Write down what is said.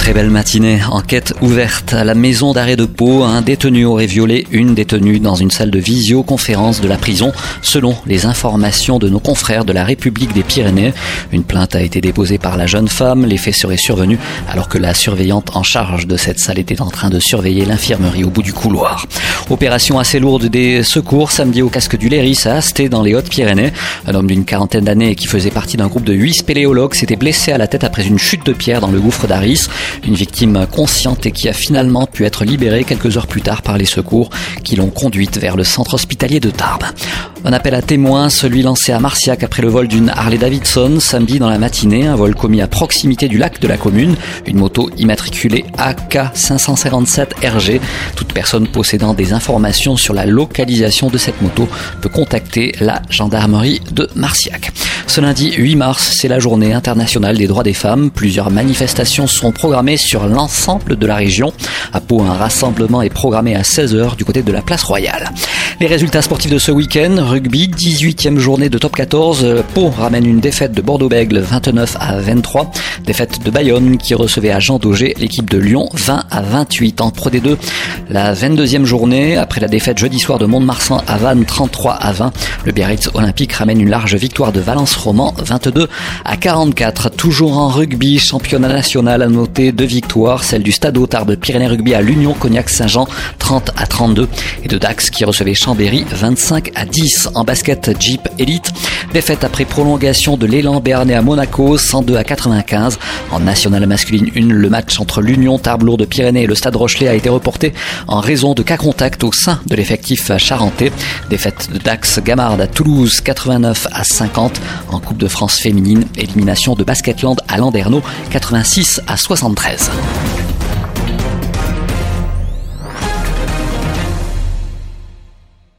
Très belle matinée. Enquête ouverte à la maison d'arrêt de Pau. Un détenu aurait violé une détenue dans une salle de visioconférence de la prison, selon les informations de nos confrères de la République des Pyrénées. Une plainte a été déposée par la jeune femme. Les faits seraient survenus alors que la surveillante en charge de cette salle était en train de surveiller l'infirmerie au bout du couloir. Opération assez lourde des secours samedi au casque du Léris à Asté dans les Hautes-Pyrénées. Un homme d'une quarantaine d'années qui faisait partie d'un groupe de huit spéléologues s'était blessé à la tête après une chute de pierre dans le gouffre d'Aris. Une victime consciente et qui a finalement pu être libérée quelques heures plus tard par les secours qui l'ont conduite vers le centre hospitalier de Tarbes. Un appel à témoins, celui lancé à Marciac après le vol d'une Harley Davidson samedi dans la matinée, un vol commis à proximité du lac de la commune, une moto immatriculée AK 557 RG. Toute personne possédant des informations sur la localisation de cette moto peut contacter la gendarmerie de Marciac. Ce lundi 8 mars, c'est la journée internationale des droits des femmes. Plusieurs manifestations sont programmées sur l'ensemble de la région. À Pau, un rassemblement est programmé à 16h du côté de la place Royale. Les résultats sportifs de ce week-end, rugby, 18e journée de top 14. Pau ramène une défaite de Bordeaux-Bègle 29 à 23. Défaite de Bayonne qui recevait à Jean Daugé l'équipe de Lyon 20 à 28 en Pro D2. La 22e journée, après la défaite jeudi soir de Mont-de-Marsan à Vannes 33 à 20, le Biarritz Olympique ramène une large victoire de Valence Roman 22 à 44. Toujours en rugby, championnat national à noter deux victoires, celle du Stade Tarbes Pyrénées Rugby à l'Union Cognac-Saint-Jean 30 à 32 et de Dax qui recevait Chambéry 25 à 10 en basket Jeep Elite. Défaite après prolongation de l'élan Béarnais à Monaco 102 à 95. En nationale masculine 1, le match entre l'Union Tarbes de Pyrénées et le Stade Rochelet a été reporté en raison de cas contacts au sein de l'effectif charentais. Défaite de Dax Gamard à Toulouse 89 à 50 en Coupe de France féminine. Élimination de Basketland à Landerneau 86 à 73.